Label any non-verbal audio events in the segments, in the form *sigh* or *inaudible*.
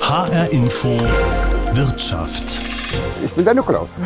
HR Info Wirtschaft. Ich bin der Nikolaus.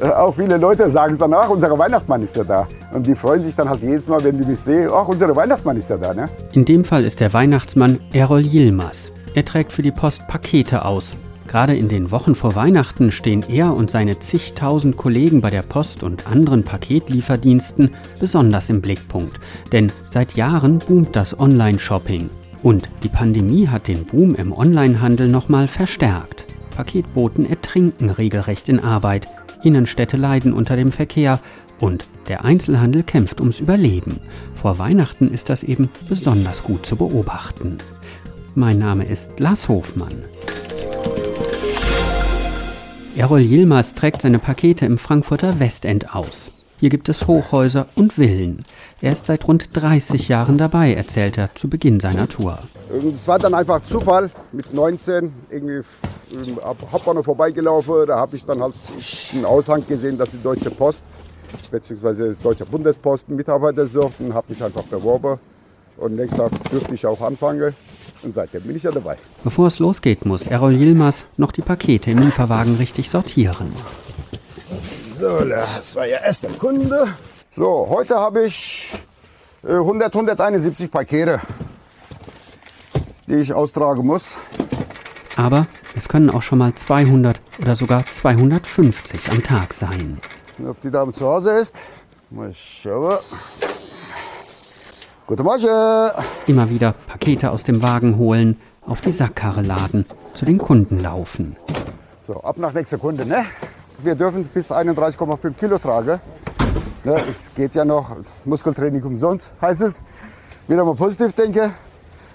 *laughs* auch viele Leute sagen es danach, unser Weihnachtsmann ist ja da. Und die freuen sich dann halt jedes Mal, wenn die mich sehen, ach, unser Weihnachtsmann ist ja da. Ne? In dem Fall ist der Weihnachtsmann Errol Yilmaz. Er trägt für die Post Pakete aus. Gerade in den Wochen vor Weihnachten stehen er und seine zigtausend Kollegen bei der Post und anderen Paketlieferdiensten besonders im Blickpunkt. Denn seit Jahren boomt das Online-Shopping. Und die Pandemie hat den Boom im Onlinehandel nochmal verstärkt. Paketboten ertrinken regelrecht in Arbeit, Innenstädte leiden unter dem Verkehr und der Einzelhandel kämpft ums Überleben. Vor Weihnachten ist das eben besonders gut zu beobachten. Mein Name ist Lars Hofmann. Errol Yilmaz trägt seine Pakete im Frankfurter Westend aus. Hier gibt es Hochhäuser und Villen. Er ist seit rund 30 Jahren dabei, erzählt er zu Beginn seiner Tour. Es war dann einfach Zufall mit 19 irgendwie am Hauptbahnhof vorbeigelaufen. Da habe ich dann halt einen Aushang gesehen, dass die Deutsche Post bzw. Deutsche Bundesposten Mitarbeiter suchten. Habe mich einfach beworben und nächsten Tag dürfte ich auch anfangen. Und seitdem bin ich ja dabei. Bevor es losgeht, muss Errol Yilmaz noch die Pakete im Lieferwagen richtig sortieren. So, das war ja erst der Kunde. So, heute habe ich 100, äh, 171 Pakete, die ich austragen muss. Aber es können auch schon mal 200 oder sogar 250 am Tag sein. Ob die Dame zu Hause ist? Mal schauen. Guten Morgen. Immer wieder Pakete aus dem Wagen holen, auf die Sackkarre laden, zu den Kunden laufen. So, ab nach nächster Kunde, ne? Wir dürfen es bis 31,5 Kilo tragen. Ne, es geht ja noch Muskeltraining umsonst, heißt es. Wieder mal positiv denke.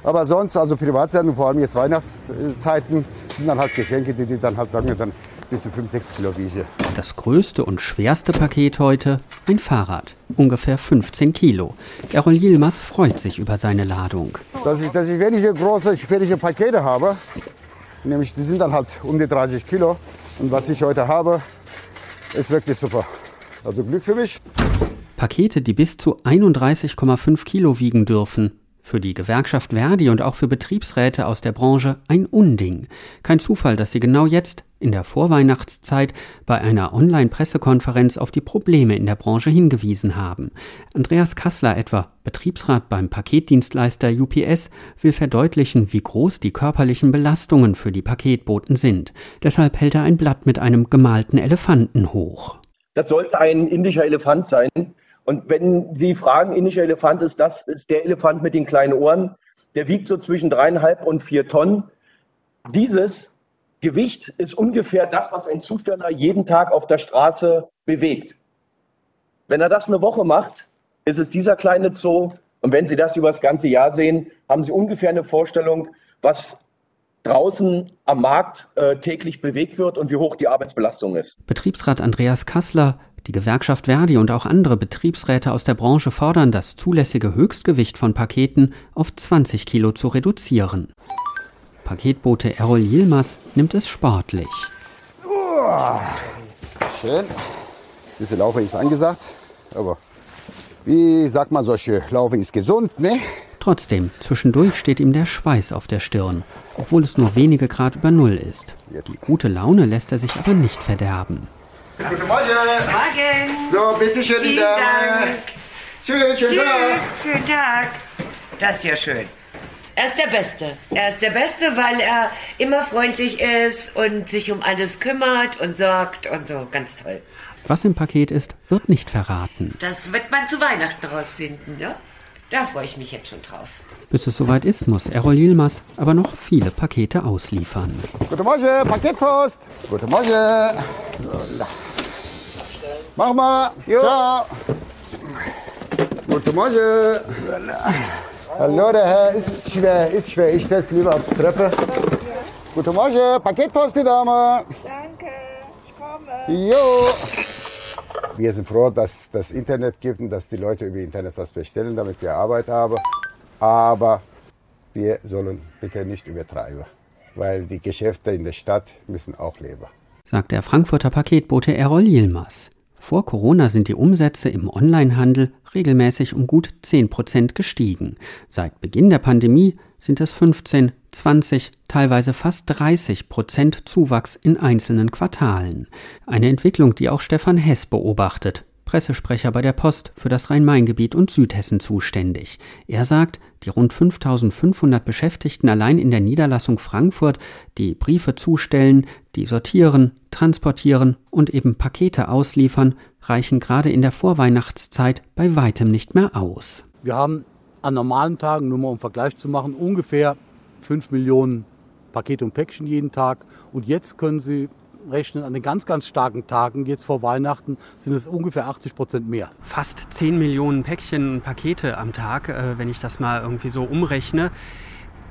Aber sonst, also Privatzeiten, vor allem jetzt Weihnachtszeiten, sind dann halt Geschenke, die, die dann halt sagen, dann bis zu 5, 6 Kilo wiege. Das größte und schwerste Paket heute, ein Fahrrad, ungefähr 15 Kilo. Errol Yilmaz freut sich über seine Ladung. Dass ich, dass ich wenige große, schwierige Pakete habe, nämlich die sind dann halt um die 30 Kilo. Und was ich heute habe, ist wirklich super. Also Glück für mich. Pakete, die bis zu 31,5 Kilo wiegen dürfen. Für die Gewerkschaft Verdi und auch für Betriebsräte aus der Branche ein Unding. Kein Zufall, dass sie genau jetzt, in der Vorweihnachtszeit, bei einer Online-Pressekonferenz auf die Probleme in der Branche hingewiesen haben. Andreas Kassler etwa, Betriebsrat beim Paketdienstleister UPS, will verdeutlichen, wie groß die körperlichen Belastungen für die Paketboten sind. Deshalb hält er ein Blatt mit einem gemalten Elefanten hoch. Das sollte ein indischer Elefant sein. Und wenn Sie fragen, indischer Elefant ist das, ist der Elefant mit den kleinen Ohren, der wiegt so zwischen dreieinhalb und vier Tonnen. Dieses Gewicht ist ungefähr das, was ein Zusteller jeden Tag auf der Straße bewegt. Wenn er das eine Woche macht, ist es dieser kleine Zoo. Und wenn Sie das über das ganze Jahr sehen, haben Sie ungefähr eine Vorstellung, was draußen am Markt äh, täglich bewegt wird und wie hoch die Arbeitsbelastung ist. Betriebsrat Andreas Kassler, die Gewerkschaft Verdi und auch andere Betriebsräte aus der Branche fordern, das zulässige Höchstgewicht von Paketen auf 20 Kilo zu reduzieren. Paketbote Errol Yilmaz nimmt es sportlich. Schön. Ein bisschen Laufen ist angesagt, aber wie sagt man, solche Laufen ist gesund, ne? Trotzdem, zwischendurch steht ihm der Schweiß auf der Stirn, obwohl es nur wenige Grad über Null ist. Die gute Laune lässt er sich aber nicht verderben. Guten Morgen. Morgen. So, bitte schön, die Dame. Tschüss, schönen Tschüss, Tag. schönen Tag. Das ist ja schön. Er ist der Beste. Er ist der Beste, weil er immer freundlich ist und sich um alles kümmert und sorgt und so. Ganz toll. Was im Paket ist, wird nicht verraten. Das wird man zu Weihnachten rausfinden, ne? Da freue ich mich jetzt schon drauf. Bis es soweit ist, muss Errol Yilmaz aber noch viele Pakete ausliefern. Guten Morgen, Paketpost. Guten Morgen. So, Mach mal. Jo. Ciao. Guten Morgen. Hallo, der Herr. Ist schwer, ist schwer. Ich teste lieber auf die Treppe. Guten Morgen. Paketpost, die Dame. Danke. Ich komme. Jo. Wir sind froh, dass das Internet gibt und dass die Leute über Internet was bestellen, damit wir Arbeit haben. Aber wir sollen bitte nicht übertreiben, weil die Geschäfte in der Stadt müssen auch leben. Sagt der Frankfurter Paketbote Errol Yilmaz. Vor Corona sind die Umsätze im Onlinehandel regelmäßig um gut 10 Prozent gestiegen. Seit Beginn der Pandemie sind es 15, 20, teilweise fast 30 Prozent Zuwachs in einzelnen Quartalen. Eine Entwicklung, die auch Stefan Hess beobachtet. Pressesprecher bei der Post für das Rhein-Main-Gebiet und Südhessen zuständig. Er sagt, die rund 5500 Beschäftigten allein in der Niederlassung Frankfurt, die Briefe zustellen, die sortieren, transportieren und eben Pakete ausliefern, reichen gerade in der Vorweihnachtszeit bei weitem nicht mehr aus. Wir haben an normalen Tagen, nur mal um Vergleich zu machen, ungefähr 5 Millionen Pakete und Päckchen jeden Tag. Und jetzt können Sie rechnen, an den ganz, ganz starken Tagen, jetzt vor Weihnachten, sind es ungefähr 80 Prozent mehr. Fast 10 Millionen Päckchen und Pakete am Tag, äh, wenn ich das mal irgendwie so umrechne.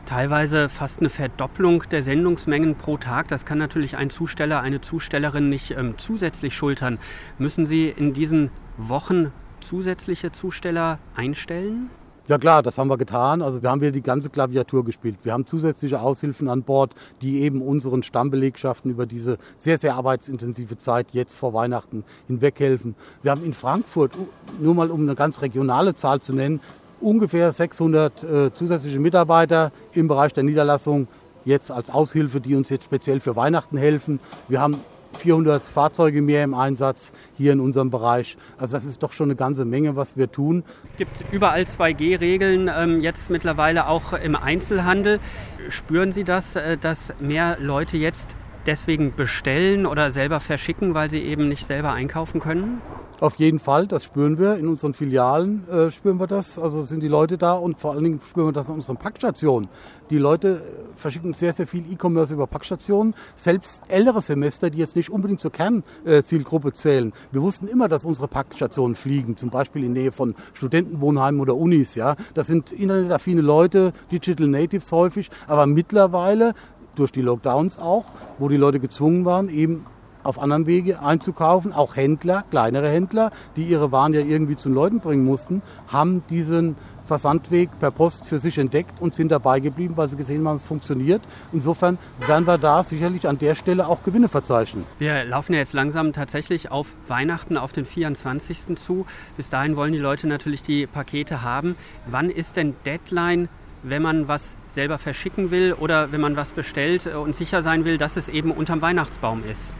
Teilweise fast eine Verdopplung der Sendungsmengen pro Tag. Das kann natürlich ein Zusteller, eine Zustellerin nicht ähm, zusätzlich schultern. Müssen Sie in diesen Wochen zusätzliche Zusteller einstellen? Ja klar, das haben wir getan. Also wir haben wieder die ganze Klaviatur gespielt. Wir haben zusätzliche Aushilfen an Bord, die eben unseren Stammbelegschaften über diese sehr, sehr arbeitsintensive Zeit jetzt vor Weihnachten hinweg helfen. Wir haben in Frankfurt, nur mal um eine ganz regionale Zahl zu nennen, ungefähr 600 äh, zusätzliche Mitarbeiter im Bereich der Niederlassung jetzt als Aushilfe, die uns jetzt speziell für Weihnachten helfen. Wir haben 400 Fahrzeuge mehr im Einsatz hier in unserem Bereich. Also das ist doch schon eine ganze Menge, was wir tun. Es gibt überall 2G-Regeln, ähm, jetzt mittlerweile auch im Einzelhandel. Spüren Sie das, äh, dass mehr Leute jetzt deswegen bestellen oder selber verschicken, weil sie eben nicht selber einkaufen können? Auf jeden Fall, das spüren wir. In unseren Filialen äh, spüren wir das. Also sind die Leute da und vor allen Dingen spüren wir das an unseren Packstationen. Die Leute äh, verschicken sehr, sehr viel E-Commerce über Packstationen. Selbst ältere Semester, die jetzt nicht unbedingt zur Kernzielgruppe zählen. Wir wussten immer, dass unsere Packstationen fliegen, zum Beispiel in Nähe von Studentenwohnheimen oder Unis. Ja, Das sind internetaffine Leute, Digital Natives häufig. Aber mittlerweile durch die Lockdowns auch, wo die Leute gezwungen waren, eben auf anderen Wege einzukaufen. Auch Händler, kleinere Händler, die ihre Waren ja irgendwie zu den Leuten bringen mussten, haben diesen Versandweg per Post für sich entdeckt und sind dabei geblieben, weil sie gesehen haben, es funktioniert. Insofern werden wir da sicherlich an der Stelle auch Gewinne verzeichnen. Wir laufen ja jetzt langsam tatsächlich auf Weihnachten, auf den 24. zu. Bis dahin wollen die Leute natürlich die Pakete haben. Wann ist denn Deadline wenn man was selber verschicken will oder wenn man was bestellt und sicher sein will, dass es eben unterm Weihnachtsbaum ist?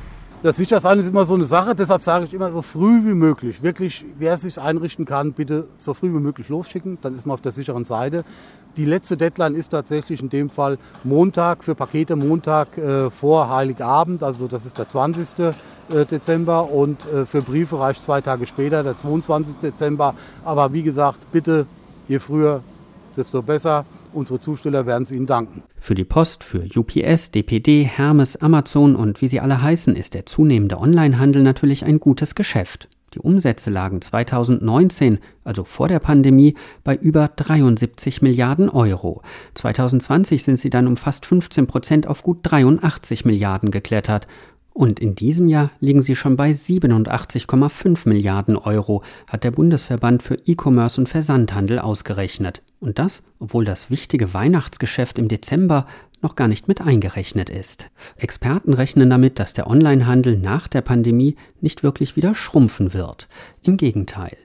Das Sichersein ist immer so eine Sache, deshalb sage ich immer so früh wie möglich. Wirklich, wer sich einrichten kann, bitte so früh wie möglich losschicken, dann ist man auf der sicheren Seite. Die letzte Deadline ist tatsächlich in dem Fall Montag für Pakete, Montag äh, vor Heiligabend, also das ist der 20. Äh, Dezember und äh, für Briefe reicht zwei Tage später, der 22. Dezember. Aber wie gesagt, bitte je früher, desto besser. Unsere Zusteller werden es Ihnen danken. Für die Post, für UPS, DPD, Hermes, Amazon und wie sie alle heißen, ist der zunehmende Onlinehandel natürlich ein gutes Geschäft. Die Umsätze lagen 2019, also vor der Pandemie, bei über 73 Milliarden Euro. 2020 sind sie dann um fast 15 Prozent auf gut 83 Milliarden geklettert. Und in diesem Jahr liegen sie schon bei 87,5 Milliarden Euro, hat der Bundesverband für E-Commerce und Versandhandel ausgerechnet. Und das, obwohl das wichtige Weihnachtsgeschäft im Dezember noch gar nicht mit eingerechnet ist. Experten rechnen damit, dass der Onlinehandel nach der Pandemie nicht wirklich wieder schrumpfen wird. Im Gegenteil.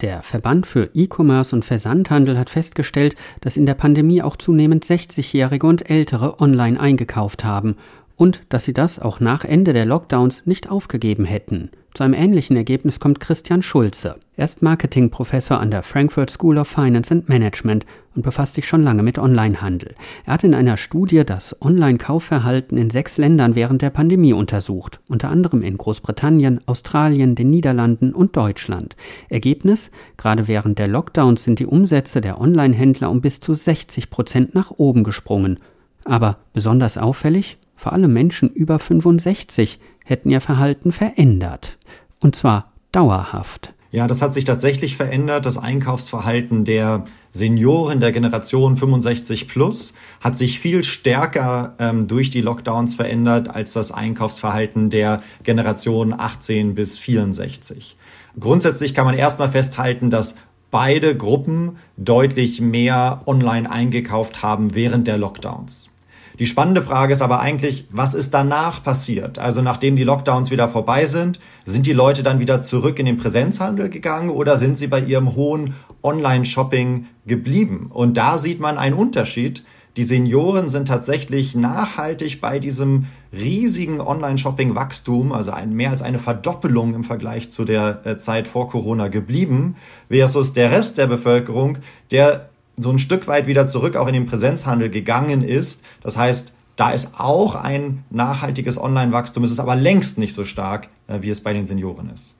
Der Verband für E-Commerce und Versandhandel hat festgestellt, dass in der Pandemie auch zunehmend 60-Jährige und Ältere online eingekauft haben und dass sie das auch nach Ende der Lockdowns nicht aufgegeben hätten. Zu einem ähnlichen Ergebnis kommt Christian Schulze. Er ist Marketingprofessor an der Frankfurt School of Finance and Management und befasst sich schon lange mit Onlinehandel. Er hat in einer Studie das Online-Kaufverhalten in sechs Ländern während der Pandemie untersucht, unter anderem in Großbritannien, Australien, den Niederlanden und Deutschland. Ergebnis? Gerade während der Lockdowns sind die Umsätze der Online-Händler um bis zu 60 Prozent nach oben gesprungen. Aber besonders auffällig, vor allem Menschen über 65 hätten ihr Verhalten verändert. Und zwar dauerhaft. Ja, das hat sich tatsächlich verändert. Das Einkaufsverhalten der Senioren der Generation 65 plus hat sich viel stärker ähm, durch die Lockdowns verändert als das Einkaufsverhalten der Generation 18 bis 64. Grundsätzlich kann man erstmal festhalten, dass beide Gruppen deutlich mehr online eingekauft haben während der Lockdowns. Die spannende Frage ist aber eigentlich, was ist danach passiert? Also nachdem die Lockdowns wieder vorbei sind, sind die Leute dann wieder zurück in den Präsenzhandel gegangen oder sind sie bei ihrem hohen Online-Shopping geblieben? Und da sieht man einen Unterschied Die Senioren sind tatsächlich nachhaltig bei diesem riesigen Online-Shopping-Wachstum, also ein, mehr als eine Verdoppelung im Vergleich zu der äh, Zeit vor Corona geblieben, versus der Rest der Bevölkerung, der so ein Stück weit wieder zurück auch in den Präsenzhandel gegangen ist. Das heißt, da ist auch ein nachhaltiges Online-Wachstum. Es ist aber längst nicht so stark, äh, wie es bei den Senioren ist.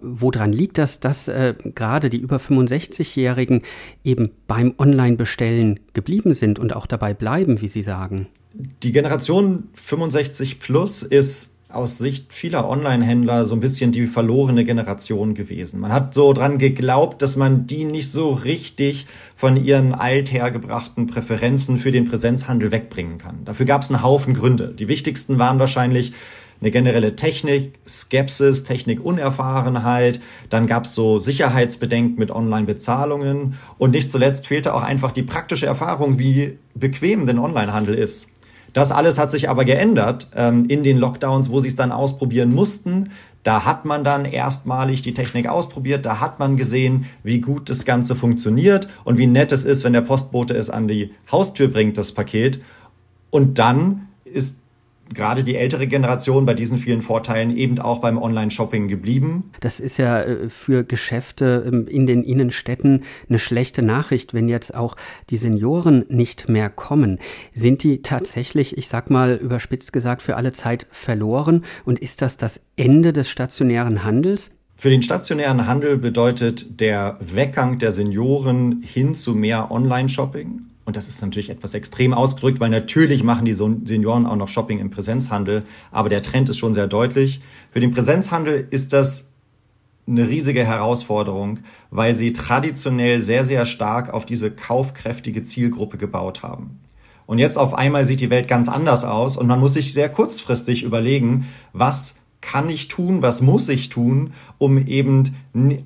Woran liegt das, dass äh, gerade die über 65-Jährigen eben beim Online-Bestellen geblieben sind und auch dabei bleiben, wie Sie sagen? Die Generation 65 plus ist aus Sicht vieler Online-Händler so ein bisschen die verlorene Generation gewesen. Man hat so dran geglaubt, dass man die nicht so richtig von ihren althergebrachten Präferenzen für den Präsenzhandel wegbringen kann. Dafür gab es einen Haufen Gründe. Die wichtigsten waren wahrscheinlich eine generelle Technik, Skepsis, Technikunerfahrenheit. Dann gab es so Sicherheitsbedenken mit Online-Bezahlungen. Und nicht zuletzt fehlte auch einfach die praktische Erfahrung, wie bequem denn Onlinehandel ist. Das alles hat sich aber geändert ähm, in den Lockdowns, wo sie es dann ausprobieren mussten. Da hat man dann erstmalig die Technik ausprobiert, da hat man gesehen, wie gut das Ganze funktioniert und wie nett es ist, wenn der Postbote es an die Haustür bringt, das Paket. Und dann ist gerade die ältere Generation bei diesen vielen Vorteilen eben auch beim Online-Shopping geblieben. Das ist ja äh, für Geschäfte ähm, in den Innenstädten eine schlechte Nachricht, wenn jetzt auch die Senioren nicht mehr kommen. Sind die tatsächlich, ich sag mal überspitzt gesagt, für alle Zeit verloren? Und ist das das Ende des stationären Handels? Für den stationären Handel bedeutet der Weggang der Senioren hin zu mehr Online-Shopping und das ist natürlich etwas extrem ausgedrückt, weil natürlich machen die Senioren auch noch Shopping im Präsenzhandel. Aber der Trend ist schon sehr deutlich. Für den Präsenzhandel ist das eine riesige Herausforderung, weil sie traditionell sehr, sehr stark auf diese kaufkräftige Zielgruppe gebaut haben. Und jetzt auf einmal sieht die Welt ganz anders aus und man muss sich sehr kurzfristig überlegen, was kann ich tun, was muss ich tun, um eben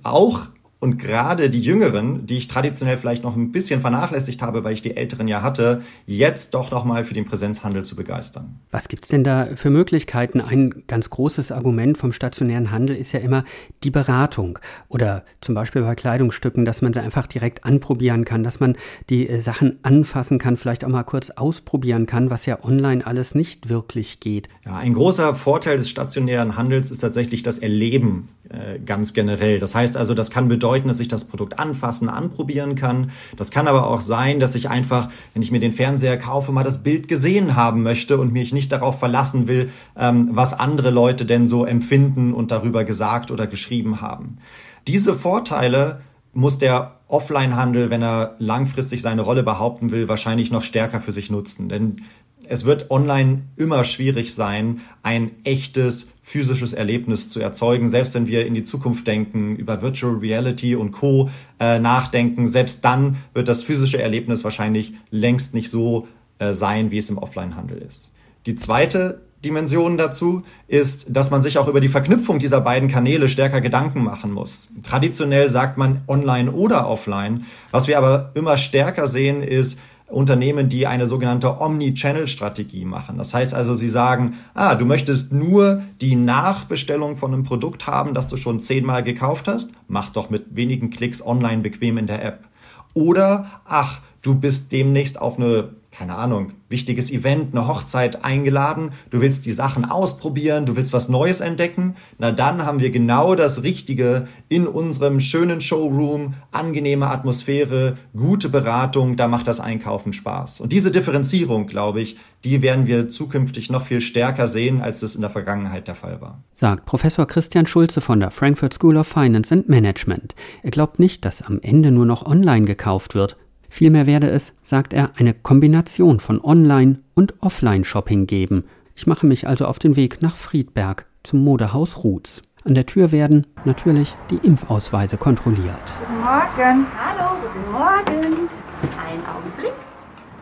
auch und gerade die Jüngeren, die ich traditionell vielleicht noch ein bisschen vernachlässigt habe, weil ich die Älteren ja hatte, jetzt doch noch mal für den Präsenzhandel zu begeistern. Was gibt es denn da für Möglichkeiten? Ein ganz großes Argument vom stationären Handel ist ja immer die Beratung oder zum Beispiel bei Kleidungsstücken, dass man sie einfach direkt anprobieren kann, dass man die äh, Sachen anfassen kann, vielleicht auch mal kurz ausprobieren kann, was ja online alles nicht wirklich geht. Ja, ein großer Vorteil des stationären Handels ist tatsächlich das Erleben äh, ganz generell. Das heißt also, das kann bedeuten, dass ich das Produkt anfassen, anprobieren kann. Das kann aber auch sein, dass ich einfach, wenn ich mir den Fernseher kaufe, mal das Bild gesehen haben möchte und mich nicht darauf verlassen will, ähm, was andere Leute denn so empfinden und darüber gesagt oder geschrieben haben. Diese Vorteile muss der Offline-Handel, wenn er langfristig seine Rolle behaupten will, wahrscheinlich noch stärker für sich nutzen. Denn es wird online immer schwierig sein, ein echtes physisches Erlebnis zu erzeugen. Selbst wenn wir in die Zukunft denken, über Virtual Reality und Co. Äh, nachdenken, selbst dann wird das physische Erlebnis wahrscheinlich längst nicht so äh, sein, wie es im Offline-Handel ist. Die zweite Dimension dazu ist, dass man sich auch über die Verknüpfung dieser beiden Kanäle stärker Gedanken machen muss. Traditionell sagt man online oder offline. Was wir aber immer stärker sehen, ist, Unternehmen, die eine sogenannte Omni-Channel-Strategie machen. Das heißt also, sie sagen, ah, du möchtest nur die Nachbestellung von einem Produkt haben, das du schon zehnmal gekauft hast, mach doch mit wenigen Klicks online bequem in der App. Oder, ach, du bist demnächst auf eine keine Ahnung, wichtiges Event, eine Hochzeit eingeladen, du willst die Sachen ausprobieren, du willst was Neues entdecken, na dann haben wir genau das Richtige in unserem schönen Showroom, angenehme Atmosphäre, gute Beratung, da macht das Einkaufen Spaß. Und diese Differenzierung, glaube ich, die werden wir zukünftig noch viel stärker sehen, als es in der Vergangenheit der Fall war. Sagt Professor Christian Schulze von der Frankfurt School of Finance and Management. Er glaubt nicht, dass am Ende nur noch online gekauft wird, Vielmehr werde es, sagt er, eine Kombination von Online- und Offline-Shopping geben. Ich mache mich also auf den Weg nach Friedberg zum Modehaus Ruths. An der Tür werden natürlich die Impfausweise kontrolliert. Guten Morgen. Hallo, guten Morgen. Einen Augenblick.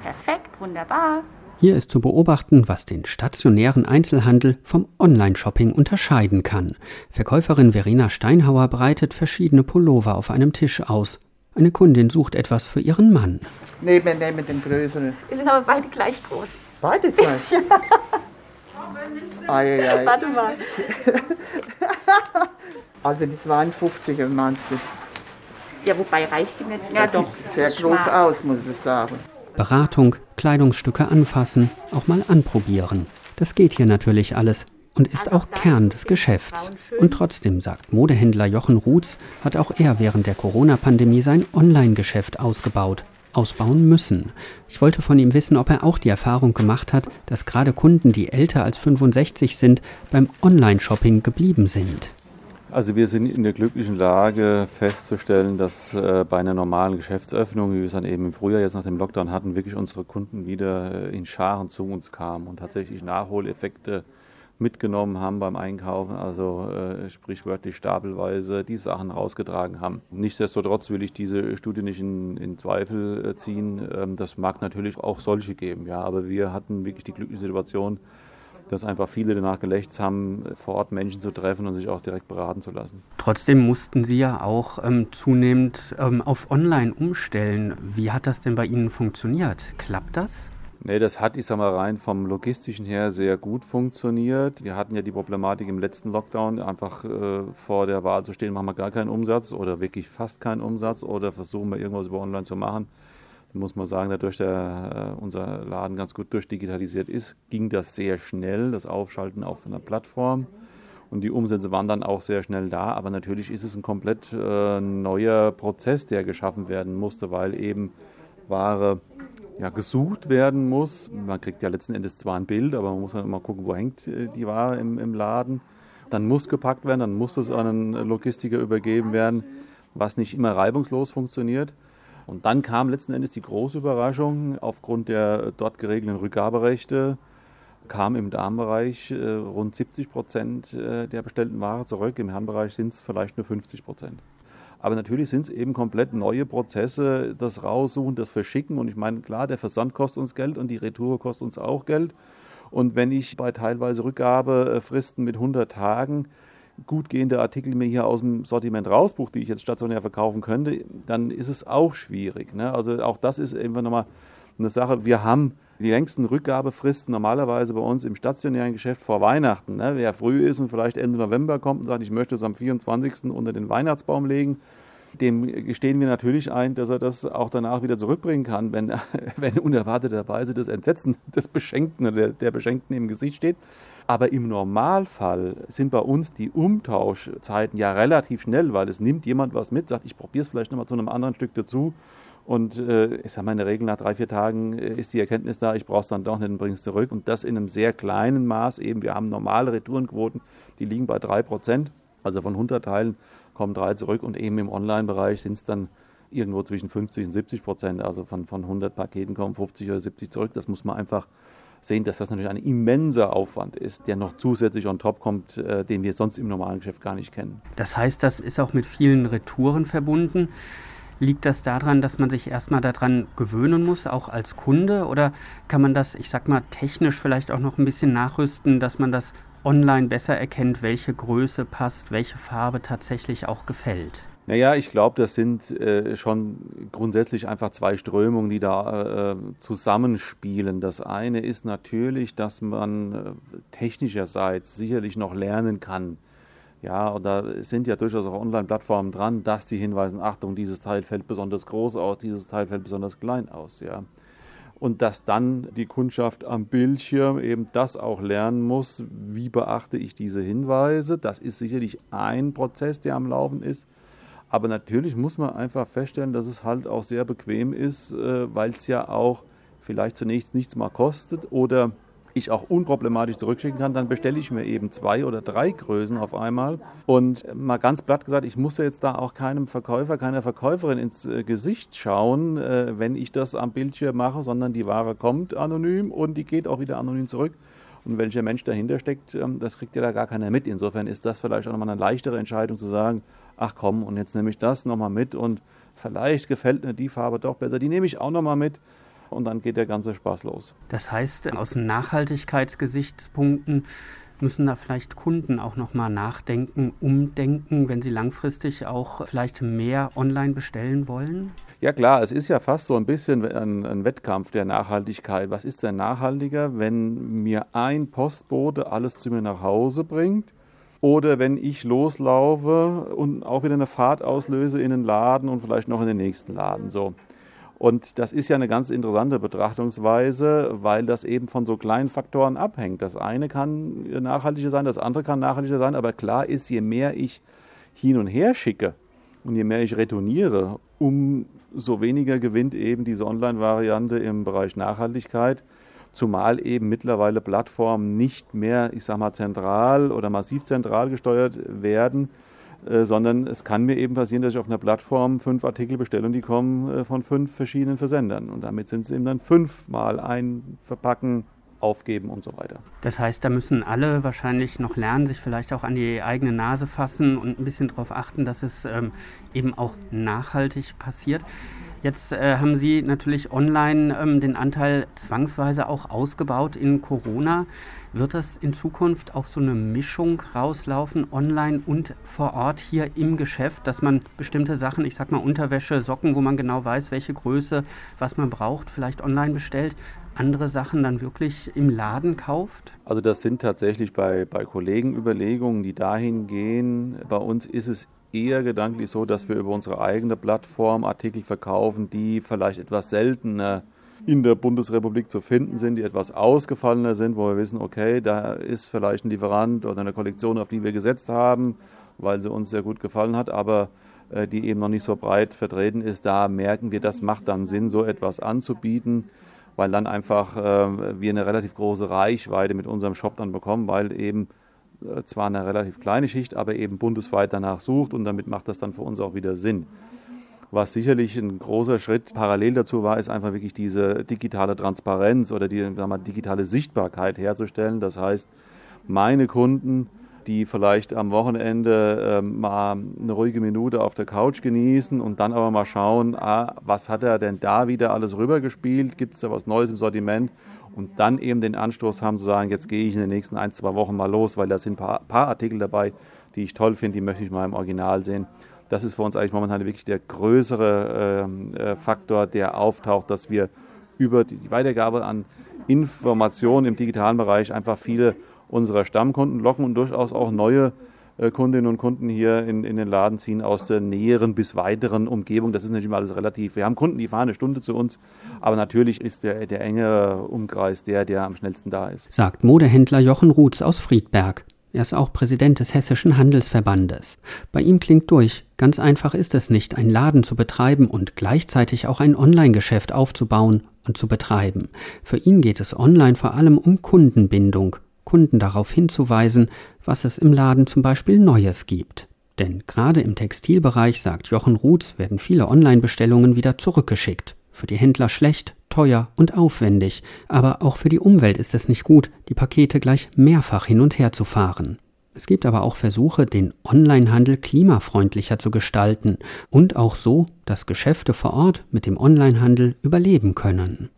Perfekt, wunderbar. Hier ist zu beobachten, was den stationären Einzelhandel vom Online-Shopping unterscheiden kann. Verkäuferin Verena Steinhauer breitet verschiedene Pullover auf einem Tisch aus. Eine Kundin sucht etwas für ihren Mann. Nehmen, nehmen den größeren. Wir sind aber beide gleich groß. Beide *laughs* gleich? ja. Ei, ei, ei. Warte mal. *laughs* also das waren 50er meinst du? Ja, wobei reicht die nicht? Ja, doch. Sehr groß aus, muss ich sagen. Beratung, Kleidungsstücke anfassen, auch mal anprobieren. Das geht hier natürlich alles und ist auch Kern des Geschäfts. Und trotzdem, sagt Modehändler Jochen Ruths, hat auch er während der Corona-Pandemie sein Online-Geschäft ausgebaut, ausbauen müssen. Ich wollte von ihm wissen, ob er auch die Erfahrung gemacht hat, dass gerade Kunden, die älter als 65 sind, beim Online-Shopping geblieben sind. Also wir sind in der glücklichen Lage festzustellen, dass äh, bei einer normalen Geschäftsöffnung, wie wir es dann eben im Frühjahr jetzt nach dem Lockdown hatten, wirklich unsere Kunden wieder äh, in Scharen zu uns kamen und tatsächlich Nachholeffekte mitgenommen haben beim Einkaufen, also äh, sprichwörtlich stapelweise die Sachen rausgetragen haben. Nichtsdestotrotz will ich diese Studie nicht in, in Zweifel äh, ziehen. Ähm, das mag natürlich auch solche geben, ja, aber wir hatten wirklich die glückliche Situation, dass einfach viele danach gelächzt haben, vor Ort Menschen zu treffen und sich auch direkt beraten zu lassen. Trotzdem mussten Sie ja auch ähm, zunehmend ähm, auf Online umstellen. Wie hat das denn bei Ihnen funktioniert? Klappt das? Nee, das hat, ich sag mal, rein vom logistischen her sehr gut funktioniert. Wir hatten ja die Problematik im letzten Lockdown, einfach äh, vor der Wahl zu stehen, machen wir gar keinen Umsatz oder wirklich fast keinen Umsatz oder versuchen wir irgendwas über online zu machen. Da muss man sagen, dadurch, dass äh, unser Laden ganz gut durchdigitalisiert ist, ging das sehr schnell, das Aufschalten auf einer Plattform. Und die Umsätze waren dann auch sehr schnell da. Aber natürlich ist es ein komplett äh, neuer Prozess, der geschaffen werden musste, weil eben Ware ja, gesucht werden muss. Man kriegt ja letzten Endes zwar ein Bild, aber man muss dann immer gucken, wo hängt äh, die Ware im, im Laden. Dann muss gepackt werden, dann muss es an einen Logistiker übergeben werden, was nicht immer reibungslos funktioniert. Und dann kam letzten Endes die große Überraschung, aufgrund der dort geregelten Rückgaberechte kam im Darmbereich äh, rund 70 Prozent äh, der bestellten Ware zurück. Im Herrenbereich sind es vielleicht nur 50 Prozent. Aber natürlich sind es eben komplett neue Prozesse, das Raussuchen, das Verschicken. Und ich meine, klar, der Versand kostet uns Geld und die Retour kostet uns auch Geld. Und wenn ich bei teilweise Rückgabefristen mit 100 Tagen gut gehende Artikel mir hier aus dem Sortiment rausbuche, die ich jetzt stationär verkaufen könnte, dann ist es auch schwierig. Ne? Also auch das ist einfach nochmal eine Sache. Wir haben die längsten Rückgabefristen normalerweise bei uns im stationären Geschäft vor Weihnachten. Ne? Wer früh ist und vielleicht Ende November kommt und sagt, ich möchte es am 24. unter den Weihnachtsbaum legen, dem gestehen wir natürlich ein, dass er das auch danach wieder zurückbringen kann, wenn, *laughs* wenn unerwarteterweise das Entsetzen des Beschenkten, der, der Beschenkten im Gesicht steht. Aber im Normalfall sind bei uns die Umtauschzeiten ja relativ schnell, weil es nimmt jemand was mit, sagt, ich probiere es vielleicht nochmal zu einem anderen Stück dazu und äh, ich sage mal, in der Regel nach drei, vier Tagen äh, ist die Erkenntnis da, ich brauche es dann doch nicht und bringe es zurück. Und das in einem sehr kleinen Maß eben. Wir haben normale Retourenquoten, die liegen bei drei Prozent. Also von 100 Teilen kommen drei zurück und eben im Online-Bereich sind es dann irgendwo zwischen 50 und 70 Prozent. Also von, von 100 Paketen kommen 50 oder 70 zurück. Das muss man einfach sehen, dass das natürlich ein immenser Aufwand ist, der noch zusätzlich on top kommt, äh, den wir sonst im normalen Geschäft gar nicht kennen. Das heißt, das ist auch mit vielen Retouren verbunden. Liegt das daran, dass man sich erstmal daran gewöhnen muss, auch als Kunde? Oder kann man das, ich sag mal, technisch vielleicht auch noch ein bisschen nachrüsten, dass man das online besser erkennt, welche Größe passt, welche Farbe tatsächlich auch gefällt? Naja, ich glaube, das sind äh, schon grundsätzlich einfach zwei Strömungen, die da äh, zusammenspielen. Das eine ist natürlich, dass man äh, technischerseits sicherlich noch lernen kann, ja, und da sind ja durchaus auch Online-Plattformen dran, dass die hinweisen, Achtung, dieses Teil fällt besonders groß aus, dieses Teil fällt besonders klein aus, ja. Und dass dann die Kundschaft am Bildschirm eben das auch lernen muss, wie beachte ich diese Hinweise. Das ist sicherlich ein Prozess, der am Laufen ist. Aber natürlich muss man einfach feststellen, dass es halt auch sehr bequem ist, äh, weil es ja auch vielleicht zunächst nichts mal kostet oder ich auch unproblematisch zurückschicken kann, dann bestelle ich mir eben zwei oder drei Größen auf einmal. Und mal ganz platt gesagt, ich muss ja jetzt da auch keinem Verkäufer, keiner Verkäuferin ins äh, Gesicht schauen, äh, wenn ich das am Bildschirm mache, sondern die Ware kommt anonym und die geht auch wieder anonym zurück. Und welcher Mensch dahinter steckt, ähm, das kriegt ja da gar keiner mit. Insofern ist das vielleicht auch nochmal eine leichtere Entscheidung zu sagen, ach komm, und jetzt nehme ich das nochmal mit und vielleicht gefällt mir die Farbe doch besser, die nehme ich auch nochmal mit und dann geht der ganze Spaß los. Das heißt, aus Nachhaltigkeitsgesichtspunkten müssen da vielleicht Kunden auch nochmal nachdenken, umdenken, wenn sie langfristig auch vielleicht mehr online bestellen wollen? Ja klar, es ist ja fast so ein bisschen ein, ein, Wettkampf der Nachhaltigkeit. Was ist denn nachhaltiger, wenn mir ein Postbote alles zu mir nach Hause bringt? Oder wenn ich loslaufe und auch wieder eine Fahrt auslöse in den Laden und vielleicht noch in den nächsten Laden. So. Und das ist ja eine ganz interessante Betrachtungsweise, weil das eben von so kleinen Faktoren abhängt. Das eine kann nachhaltiger sein, das andere kann nachhaltiger sein, aber klar ist, je mehr ich hin und her schicke und je mehr ich retourniere, umso weniger gewinnt eben diese Online-Variante im Bereich Nachhaltigkeit. Zumal eben mittlerweile Plattformen nicht mehr, ich sag mal, zentral oder massiv zentral gesteuert werden, äh, sondern es kann mir eben passieren, dass ich auf einer Plattform fünf Artikel bestelle und die kommen äh, von fünf verschiedenen Versendern. Und damit sind es eben dann fünfmal ein Verpacken, aufgeben und so weiter. Das heißt, da müssen alle wahrscheinlich noch lernen, sich vielleicht auch an die eigene Nase fassen und ein bisschen darauf achten, dass es ähm, eben auch nachhaltig passiert. Jetzt äh, haben Sie natürlich online ähm, den Anteil zwangsweise auch ausgebaut in Corona. Wird das in Zukunft auf so eine Mischung rauslaufen, online und vor Ort hier im Geschäft, dass man bestimmte Sachen, ich sag mal Unterwäsche, Socken, wo man genau weiß, welche Größe, was man braucht, vielleicht online bestellt, andere Sachen dann wirklich im Laden kauft? Also das sind tatsächlich bei, bei Kollegen Überlegungen, die dahin gehen. Bei uns ist es eher gedanklich so, dass wir über unsere eigene Plattform Artikel verkaufen, die vielleicht etwas seltener in der Bundesrepublik zu finden sind, die etwas ausgefallener sind, wo wir wissen, okay, da ist vielleicht ein Lieferant oder eine Kollektion, auf die wir gesetzt haben, weil sie uns sehr gut gefallen hat, aber äh, die eben noch nicht so breit vertreten ist. Da merken wir, das macht dann Sinn, so etwas anzubieten, weil dann einfach äh, wir eine relativ große Reichweite mit unserem Shop dann bekommen, weil eben äh, zwar eine relativ kleine Schicht, aber eben bundesweit danach sucht und damit macht das dann für uns auch wieder Sinn. Was sicherlich ein großer Schritt parallel dazu war, ist einfach wirklich diese digitale Transparenz oder die wir, digitale Sichtbarkeit herzustellen. Das heißt, meine Kunden, die vielleicht am Wochenende äh, mal eine ruhige Minute auf der Couch genießen und dann aber mal schauen, ah, was hat er denn da wieder alles rübergespielt? Gibt es da was Neues im Sortiment? und dann eben den Anstoß haben zu sagen, jetzt gehe ich in den nächsten ein, zwei Wochen mal los, weil da sind ein paar, paar Artikel dabei, die ich toll finde, die möchte ich mal im Original sehen. Das ist für uns eigentlich momentan wirklich der größere ähm, äh, Faktor, der auftaucht, dass wir über die, Weitergabe an Informationen im digitalen Bereich einfach viele unserer Stammkunden locken und durchaus auch neue äh, Kundinnen und Kunden hier in, in den Laden ziehen aus der näheren bis weiteren Umgebung. Das ist natürlich immer alles relativ. Wir haben Kunden, die fahren eine Stunde zu uns, aber natürlich ist der, der enge Umkreis der, der am schnellsten da ist. Sagt Modehändler Jochen Ruths aus Friedberg. Er ist auch Präsident des Hessischen Handelsverbandes. Bei ihm klingt durch, ganz einfach ist es nicht, einen Laden zu betreiben und gleichzeitig auch ein Online-Geschäft aufzubauen und zu betreiben. Für ihn geht es online vor allem um Kundenbindung Kunden darauf hinzuweisen, was es im Laden zum Beispiel Neues gibt. Denn gerade im Textilbereich, sagt Jochen Ruths, werden viele Online-Bestellungen wieder zurückgeschickt. Für die Händler schlecht, teuer und aufwendig, aber auch für die Umwelt ist es nicht gut, die Pakete gleich mehrfach hin und her zu fahren. Es gibt aber auch Versuche, den Onlinehandel klimafreundlicher zu gestalten und auch so, dass Geschäfte vor Ort mit dem Onlinehandel überleben können.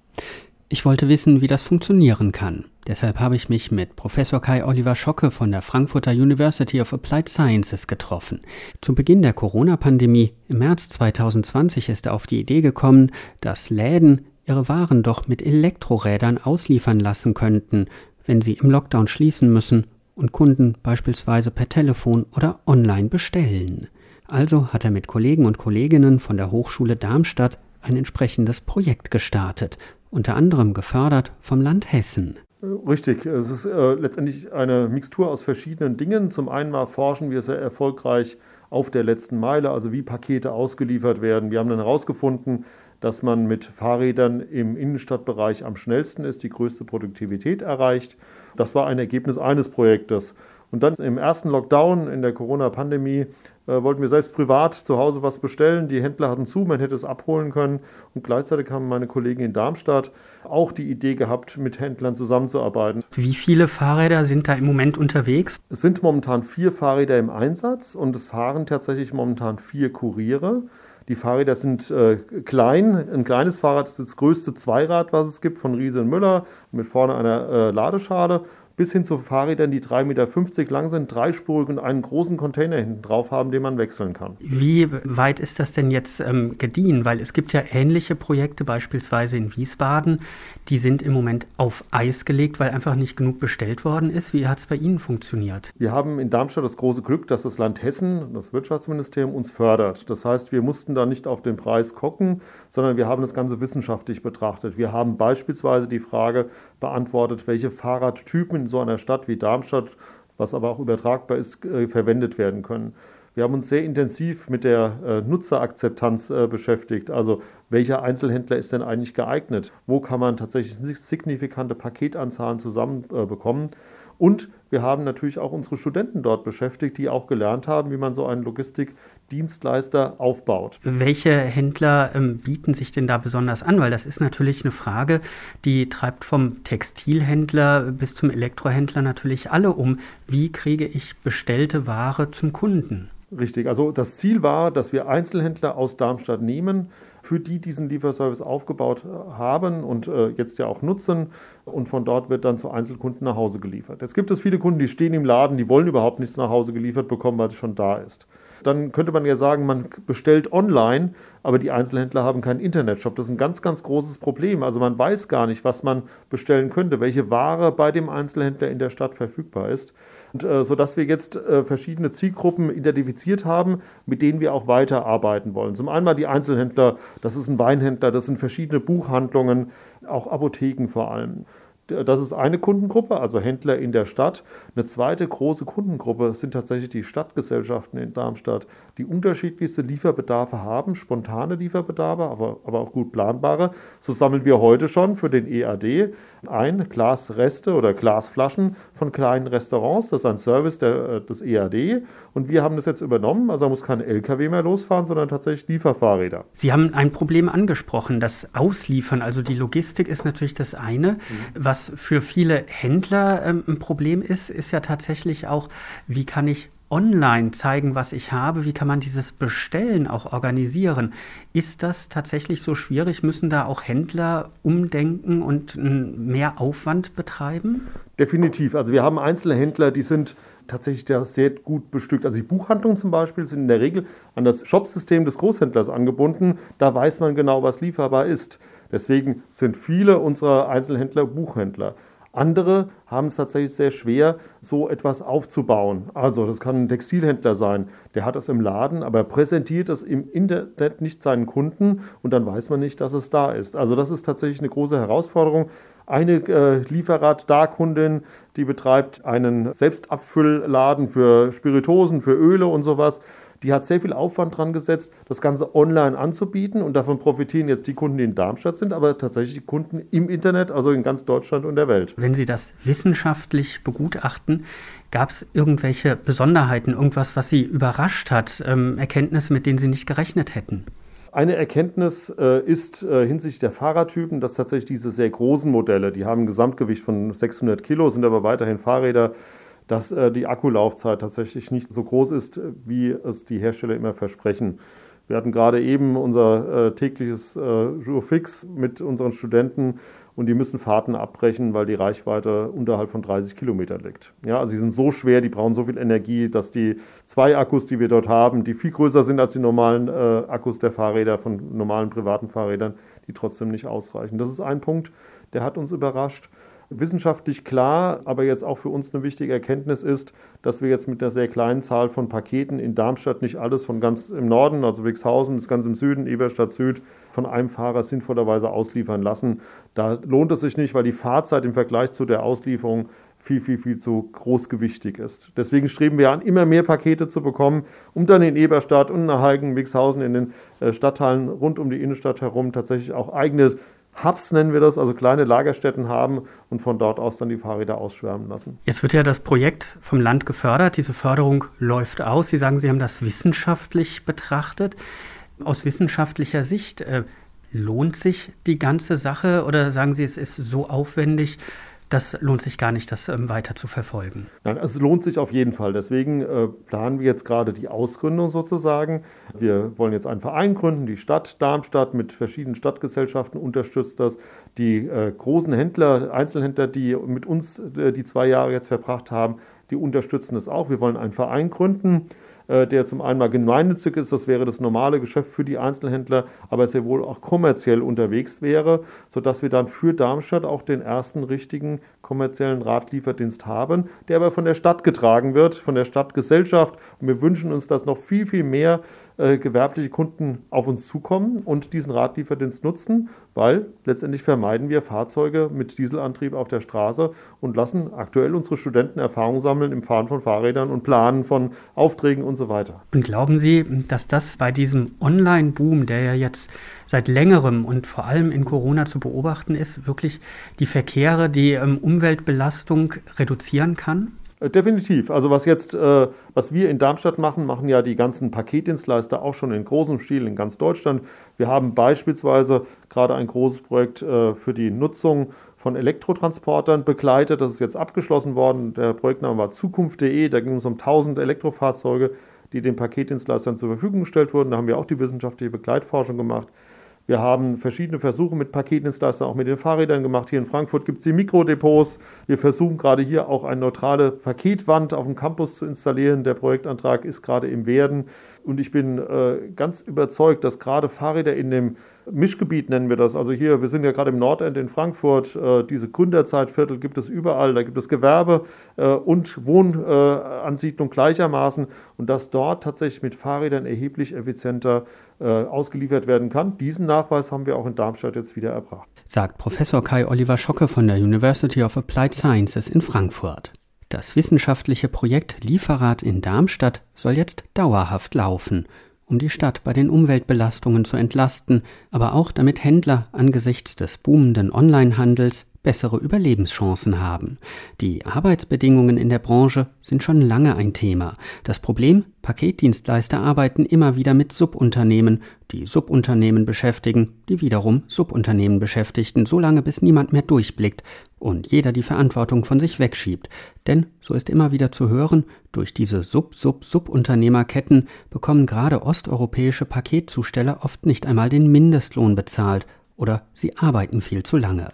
Ich wollte wissen, wie das funktionieren kann. Deshalb habe ich mich mit Professor Kai Oliver Schocke von der Frankfurter University of Applied Sciences getroffen. Zu Beginn der Corona-Pandemie im März 2020 ist er auf die Idee gekommen, dass Läden ihre Waren doch mit Elektrorädern ausliefern lassen könnten, wenn sie im Lockdown schließen müssen und Kunden beispielsweise per Telefon oder online bestellen. Also hat er mit Kollegen und Kolleginnen von der Hochschule Darmstadt ein entsprechendes Projekt gestartet unter anderem gefördert vom Land Hessen. Richtig, es ist äh, letztendlich eine Mixtur aus verschiedenen Dingen. Zum einen mal forschen wir sehr erfolgreich auf der letzten Meile, also wie Pakete ausgeliefert werden. Wir haben dann herausgefunden, dass man mit Fahrrädern im Innenstadtbereich am schnellsten ist, die größte Produktivität erreicht. Das war ein Ergebnis eines Projektes. Und dann im ersten Lockdown in der Corona-Pandemie äh, wollten wir selbst privat zu Hause was bestellen. Die Händler hatten zu, man hätte es abholen können. Und gleichzeitig haben meine Kollegen in Darmstadt auch die Idee gehabt, mit Händlern zusammenzuarbeiten. Wie viele Fahrräder sind da im Moment unterwegs? Es sind momentan vier Fahrräder im Einsatz und es fahren tatsächlich momentan vier Kuriere. Die Fahrräder sind äh, klein. Ein kleines Fahrrad ist das größte Zweirad, was es gibt, von Riese und Müller, mit vorne einer äh, Ladeschale bis hin zu Fahrrädern, die 3,50 Meter lang sind, dreispurig und einen großen Container hinten drauf haben, den man wechseln kann. Wie weit ist das denn jetzt ähm, gediehen? Weil es gibt ja ähnliche Projekte, beispielsweise in Wiesbaden, die sind im Moment auf Eis gelegt, weil einfach nicht genug bestellt worden ist. Wie hat es bei Ihnen funktioniert? Wir haben in Darmstadt das große Glück, dass das Land Hessen, das Wirtschaftsministerium, uns fördert. Das heißt, wir mussten da nicht auf den Preis gucken, sondern wir haben das Ganze wissenschaftlich betrachtet. Wir haben beispielsweise die Frage beantwortet, welche Fahrradtypen in so einer Stadt wie Darmstadt, was aber auch übertragbar ist, äh, verwendet werden können. Wir haben uns sehr intensiv mit der äh, Nutzerakzeptanz äh, beschäftigt. Also welcher Einzelhändler ist denn eigentlich geeignet? Wo kann man tatsächlich signifikante Paketanzahlen zusammenbekommen? Und wir haben natürlich auch unsere Studenten dort beschäftigt, die auch gelernt haben, wie man so einen Logistikdienstleister aufbaut. Welche Händler ähm, bieten sich denn da besonders an? Weil das ist natürlich eine Frage, die treibt vom Textilhändler bis zum Elektrohändler natürlich alle um. Wie kriege ich bestellte Ware zum Kunden? Richtig, also das Ziel war, dass wir Einzelhändler aus Darmstadt nehmen, für die diesen Lieferservice aufgebaut äh, haben und äh, jetzt ja auch nutzen. Und von dort wird dann zu Einzelkunden nach Hause geliefert. Jetzt gibt es viele Kunden, die stehen im Laden, die wollen überhaupt nichts nach Hause geliefert bekommen, weil es schon da ist. Dann könnte man ja sagen, man bestellt online, aber die Einzelhändler haben keinen Internetshop. Das ist ein ganz, ganz großes Problem. Also man weiß gar nicht, was man bestellen könnte, welche Ware bei dem Einzelhändler in der Stadt verfügbar ist. Und, äh, sodass wir jetzt äh, verschiedene Zielgruppen identifiziert haben, mit denen wir auch weiterarbeiten wollen. Zum einen mal die Einzelhändler, das ist ein Weinhändler, das sind verschiedene Buchhandlungen, auch Apotheken vor allem. Das ist eine Kundengruppe, also Händler in der Stadt. Eine zweite große Kundengruppe sind tatsächlich die Stadtgesellschaften in Darmstadt, die unterschiedlichste Lieferbedarfe haben, spontane Lieferbedarfe, aber, aber auch gut planbare. So sammeln wir heute schon für den EAD ein Glasreste oder Glasflaschen von kleinen Restaurants. Das ist ein Service der, äh, des EAD. Und wir haben das jetzt übernommen. Also muss kein LKW mehr losfahren, sondern tatsächlich Lieferfahrräder. Sie haben ein Problem angesprochen, das Ausliefern. Also die Logistik ist natürlich das eine. Mhm. Was für viele Händler ähm, ein Problem ist, ist ja tatsächlich auch, wie kann ich online zeigen, was ich habe? Wie kann man dieses Bestellen auch organisieren? Ist das tatsächlich so schwierig? Müssen da auch Händler umdenken und mehr Aufwand betreiben? Definitiv. Also wir haben einzelne Händler, die sind tatsächlich sehr gut bestückt. Also die Buchhandlungen zum Beispiel sind in der Regel an das Shopsystem des Großhändlers angebunden. Da weiß man genau, was lieferbar ist. Deswegen sind viele unserer Einzelhändler Buchhändler. Andere haben es tatsächlich sehr schwer, so etwas aufzubauen. Also das kann ein Textilhändler sein, der hat es im Laden, aber präsentiert es im Internet nicht seinen Kunden und dann weiß man nicht, dass es da ist. Also das ist tatsächlich eine große Herausforderung. Eine äh, Lieferrad-Da-Kundin, die betreibt einen Selbstabfüllladen für Spiritosen, für Öle und sowas die hat sehr viel Aufwand dran gesetzt, das Ganze online anzubieten und davon profitieren jetzt die Kunden, die in Darmstadt sind, aber tatsächlich die Kunden im Internet, also in ganz Deutschland und der Welt. Wenn Sie das wissenschaftlich begutachten, gab es irgendwelche Besonderheiten, irgendwas, was Sie überrascht hat, ähm, Erkenntnisse, mit denen Sie nicht gerechnet hätten? Eine Erkenntnis äh, ist äh, hinsichtlich der Fahrradtypen, dass tatsächlich diese sehr großen Modelle, die haben ein Gesamtgewicht von 600 Kilo, sind aber weiterhin Fahrräder, dass äh, die Akkulaufzeit tatsächlich nicht so groß ist, wie es die Hersteller immer versprechen. Wir hatten gerade eben unser äh, tägliches äh, Jour fix mit unseren Studenten und die müssen Fahrten abbrechen, weil die Reichweite unterhalb von 30 Kilometern liegt. Ja, also sie sind so schwer, die brauchen so viel Energie, dass die zwei Akkus, die wir dort haben, die viel größer sind als die normalen äh, Akkus der Fahrräder von normalen privaten Fahrrädern, die trotzdem nicht ausreichen. Das ist ein Punkt, der hat uns überrascht wissenschaftlich klar, aber jetzt auch für uns eine wichtige Erkenntnis ist, dass wir jetzt mit einer sehr kleinen Zahl von Paketen in Darmstadt nicht alles von ganz im Norden, also Wixhausen bis ganz im Süden, Eberstadt Süd, von einem Fahrer sinnvollerweise ausliefern lassen. Da lohnt es sich nicht, weil die Fahrzeit im Vergleich zu der Auslieferung viel, viel, viel zu großgewichtig ist. Deswegen streben wir an, immer mehr Pakete zu bekommen, um dann in Eberstadt und nach Heigen, Wixhausen, in den äh, Stadtteilen rund um die Innenstadt herum tatsächlich auch eigene Hubs nennen wir das, also kleine Lagerstätten haben und von dort aus dann die Fahrräder ausschwärmen lassen. Jetzt wird ja das Projekt vom Land gefördert. Diese Förderung läuft aus. Sie sagen, Sie haben das wissenschaftlich betrachtet. Aus wissenschaftlicher Sicht äh, lohnt sich die ganze Sache oder sagen Sie, es ist so aufwendig, das lohnt sich gar nicht, das ähm, weiter zu verfolgen. Nein, es lohnt sich auf jeden Fall. Deswegen äh, planen wir jetzt gerade die Ausgründung sozusagen. Wir wollen jetzt einen Verein gründen. Die Stadt Darmstadt mit verschiedenen Stadtgesellschaften unterstützt das. Die äh, großen Händler, Einzelhändler, die mit uns äh, die zwei Jahre jetzt verbracht haben, die unterstützen das auch. Wir wollen einen Verein gründen der zum einen mal gemeinnützig ist, das wäre das normale Geschäft für die Einzelhändler, aber sehr wohl auch kommerziell unterwegs wäre, sodass wir dann für Darmstadt auch den ersten richtigen kommerziellen Radlieferdienst haben, der aber von der Stadt getragen wird, von der Stadtgesellschaft. Und wir wünschen uns, dass noch viel, viel mehr äh, gewerbliche Kunden auf uns zukommen und diesen Radlieferdienst nutzen, weil letztendlich vermeiden wir Fahrzeuge mit Dieselantrieb auf der Straße und lassen aktuell unsere Studenten Erfahrung sammeln im Fahren von Fahrrädern und Planen von Aufträgen und so weiter. Und glauben Sie, dass das bei diesem Online-Boom, der ja jetzt seit längerem und vor allem in Corona zu beobachten ist, wirklich die Verkehre, die ähm, Umweltbelastung reduzieren kann? Äh, definitiv. Also was jetzt, äh, was wir in Darmstadt machen, machen ja die ganzen Paketdienstleister auch schon in großem Stil in ganz Deutschland. Wir haben beispielsweise gerade ein großes Projekt äh, für die Nutzung von Elektrotransportern begleitet. Das ist jetzt abgeschlossen worden. Der Projektname war Zukunft.de. Da ging es um 1000 Elektrofahrzeuge, die den Paketdienstleistern zur Verfügung gestellt wurden. Da haben wir auch die wissenschaftliche Begleitforschung gemacht. Wir haben verschiedene Versuche mit Paketdienstleistern, auch mit den Fahrrädern gemacht. Hier in Frankfurt gibt es die Mikrodepots. Wir versuchen gerade hier auch eine neutrale Paketwand auf dem Campus zu installieren. Der Projektantrag ist gerade im Werden. Und ich bin äh, ganz überzeugt, dass gerade Fahrräder in dem Mischgebiet nennen wir das. Also hier, wir sind ja gerade im Nordend in Frankfurt. Äh, diese Gründerzeitviertel gibt es überall. Da gibt es Gewerbe äh, und Wohnansiedlung gleichermaßen. Und dass dort tatsächlich mit Fahrrädern erheblich effizienter ausgeliefert werden kann. Diesen Nachweis haben wir auch in Darmstadt jetzt wieder erbracht. Sagt Professor Kai Oliver Schocke von der University of Applied Sciences in Frankfurt. Das wissenschaftliche Projekt Lieferrad in Darmstadt soll jetzt dauerhaft laufen um die Stadt bei den Umweltbelastungen zu entlasten, aber auch damit Händler angesichts des boomenden Onlinehandels bessere Überlebenschancen haben. Die Arbeitsbedingungen in der Branche sind schon lange ein Thema. Das Problem, Paketdienstleister arbeiten immer wieder mit Subunternehmen, die Subunternehmen beschäftigen, die wiederum Subunternehmen beschäftigten, solange bis niemand mehr durchblickt und jeder die Verantwortung von sich wegschiebt. Denn, so ist immer wieder zu hören, durch diese Sub-Sub-Subunternehmerketten bekommen gerade osteuropäische Paketzusteller oft nicht einmal den Mindestlohn bezahlt oder sie arbeiten viel zu lange.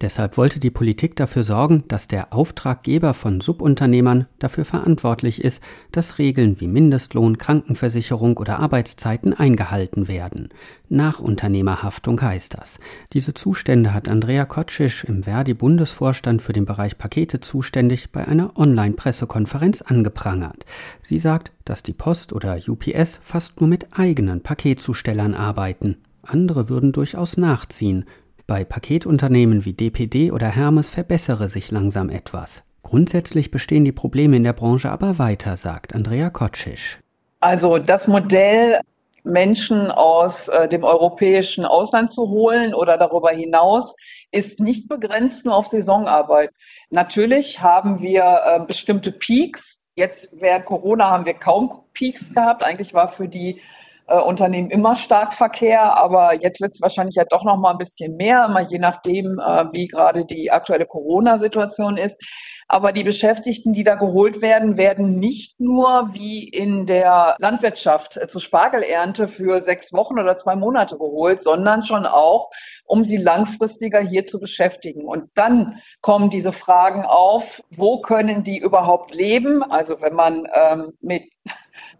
Deshalb wollte die Politik dafür sorgen, dass der Auftraggeber von Subunternehmern dafür verantwortlich ist, dass Regeln wie Mindestlohn, Krankenversicherung oder Arbeitszeiten eingehalten werden. Nachunternehmerhaftung heißt das. Diese Zustände hat Andrea Kotschisch im Verdi-Bundesvorstand für den Bereich Pakete zuständig bei einer Online-Pressekonferenz angeprangert. Sie sagt, dass die Post oder UPS fast nur mit eigenen Paketzustellern arbeiten. Andere würden durchaus nachziehen. Bei Paketunternehmen wie DPD oder Hermes verbessere sich langsam etwas. Grundsätzlich bestehen die Probleme in der Branche aber weiter, sagt Andrea Kotschisch. Also das Modell, Menschen aus äh, dem europäischen Ausland zu holen oder darüber hinaus, ist nicht begrenzt nur auf Saisonarbeit. Natürlich haben wir äh, bestimmte Peaks. Jetzt während Corona haben wir kaum Peaks gehabt. Eigentlich war für die äh, Unternehmen immer stark Verkehr, aber jetzt wird es wahrscheinlich ja doch noch mal ein bisschen mehr, mal je nachdem, äh, wie gerade die aktuelle Corona-Situation ist. Aber die Beschäftigten, die da geholt werden, werden nicht nur wie in der Landwirtschaft äh, zur Spargelernte für sechs Wochen oder zwei Monate geholt, sondern schon auch, um sie langfristiger hier zu beschäftigen. Und dann kommen diese Fragen auf, wo können die überhaupt leben? Also wenn man ähm, mit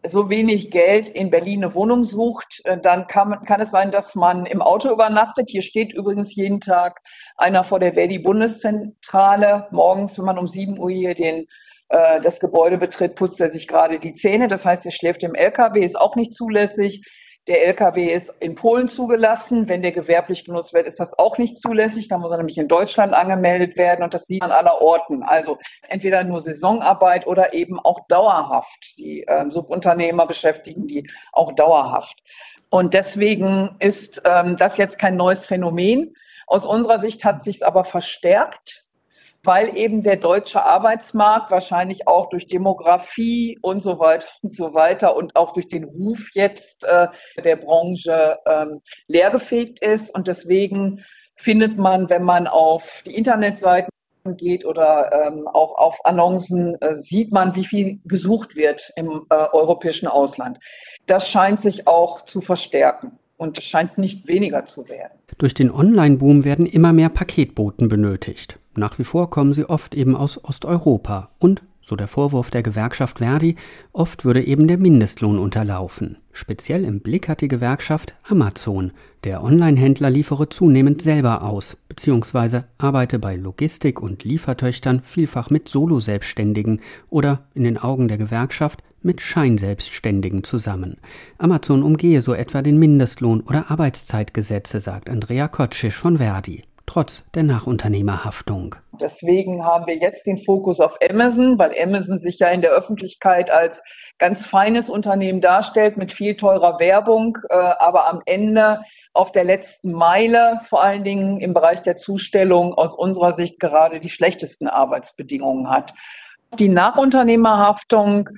so wenig Geld in Berlin eine Wohnung sucht, äh, dann kann, kann es sein, dass man im Auto übernachtet. Hier steht übrigens jeden Tag einer vor der Verdi-Bundeszentrale. Morgens, wenn man um sieben Uhr hier den äh, das Gebäude betritt, putzt er sich gerade die Zähne. Das heißt, er schläft im LKW, ist auch nicht zulässig. Der LKW ist in Polen zugelassen. Wenn der gewerblich genutzt wird, ist das auch nicht zulässig. Da muss er nämlich in Deutschland angemeldet werden und das sieht man aller Orten. Also entweder nur Saisonarbeit oder eben auch dauerhaft. Die ähm, Subunternehmer beschäftigen die auch dauerhaft. Und deswegen ist ähm, das jetzt kein neues Phänomen. Aus unserer Sicht hat sich aber verstärkt weil eben der deutsche Arbeitsmarkt wahrscheinlich auch durch Demografie und so weiter *laughs* und so weiter und auch durch den Ruf jetzt äh, der Branche ähm, leergefegt ist. Und deswegen findet man, wenn man auf die Internetseiten geht oder ähm, auch auf Annoncen, äh, sieht man, wie viel gesucht wird im äh, europäischen Ausland. Das scheint sich auch zu verstärken und scheint nicht weniger zu werden. Durch den Online-Boom werden immer mehr Paketboten benötigt. Nach wie vor kommen sie oft eben aus Osteuropa und, so der Vorwurf der Gewerkschaft Verdi, oft würde eben der Mindestlohn unterlaufen. Speziell im Blick hat die Gewerkschaft Amazon. Der Online-Händler liefere zunehmend selber aus, beziehungsweise arbeite bei Logistik- und Liefertöchtern vielfach mit Solo-Selbstständigen oder in den Augen der Gewerkschaft mit Scheinselbstständigen zusammen. Amazon umgehe so etwa den Mindestlohn oder Arbeitszeitgesetze, sagt Andrea Kotschisch von Verdi trotz der Nachunternehmerhaftung. Deswegen haben wir jetzt den Fokus auf Amazon, weil Amazon sich ja in der Öffentlichkeit als ganz feines Unternehmen darstellt mit viel teurer Werbung, äh, aber am Ende auf der letzten Meile, vor allen Dingen im Bereich der Zustellung, aus unserer Sicht gerade die schlechtesten Arbeitsbedingungen hat. Die Nachunternehmerhaftung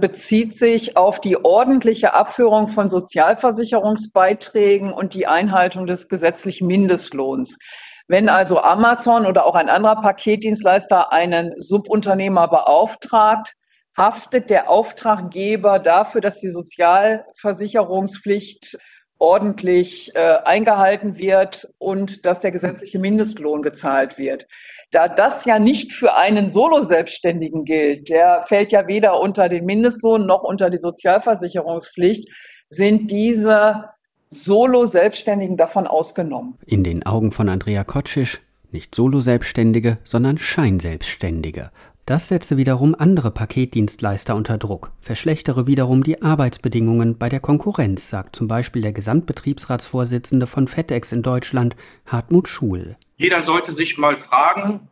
bezieht sich auf die ordentliche Abführung von Sozialversicherungsbeiträgen und die Einhaltung des gesetzlichen Mindestlohns. Wenn also Amazon oder auch ein anderer Paketdienstleister einen Subunternehmer beauftragt, haftet der Auftraggeber dafür, dass die Sozialversicherungspflicht ordentlich äh, eingehalten wird und dass der gesetzliche Mindestlohn gezahlt wird. Da das ja nicht für einen Solo-Selbstständigen gilt, der fällt ja weder unter den Mindestlohn noch unter die Sozialversicherungspflicht, sind diese Solo-Selbstständigen davon ausgenommen. In den Augen von Andrea Kotschisch nicht Solo-Selbstständige, sondern Scheinselbstständige. Das setze wiederum andere Paketdienstleister unter Druck, verschlechtere wiederum die Arbeitsbedingungen bei der Konkurrenz, sagt zum Beispiel der Gesamtbetriebsratsvorsitzende von FedEx in Deutschland, Hartmut Schul. Jeder sollte sich mal fragen,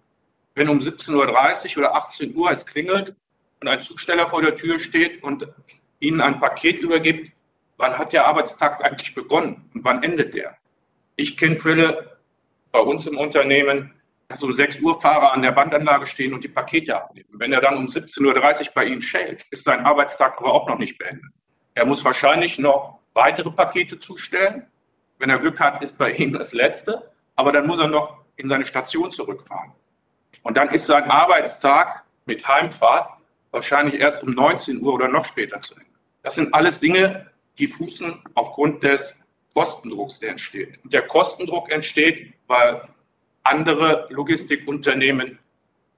wenn um 17.30 Uhr oder 18 Uhr es klingelt und ein Zusteller vor der Tür steht und Ihnen ein Paket übergibt, wann hat der Arbeitstag eigentlich begonnen und wann endet der? Ich kenne Fälle bei uns im Unternehmen, dass um 6 Uhr Fahrer an der Bandanlage stehen und die Pakete abnehmen. Wenn er dann um 17.30 Uhr bei Ihnen schält, ist sein Arbeitstag aber auch noch nicht beendet. Er muss wahrscheinlich noch weitere Pakete zustellen. Wenn er Glück hat, ist bei Ihnen das letzte. Aber dann muss er noch in seine Station zurückfahren. Und dann ist sein Arbeitstag mit Heimfahrt wahrscheinlich erst um 19 Uhr oder noch später zu Ende. Das sind alles Dinge, die fußen aufgrund des Kostendrucks, der entsteht. Und der Kostendruck entsteht, weil andere Logistikunternehmen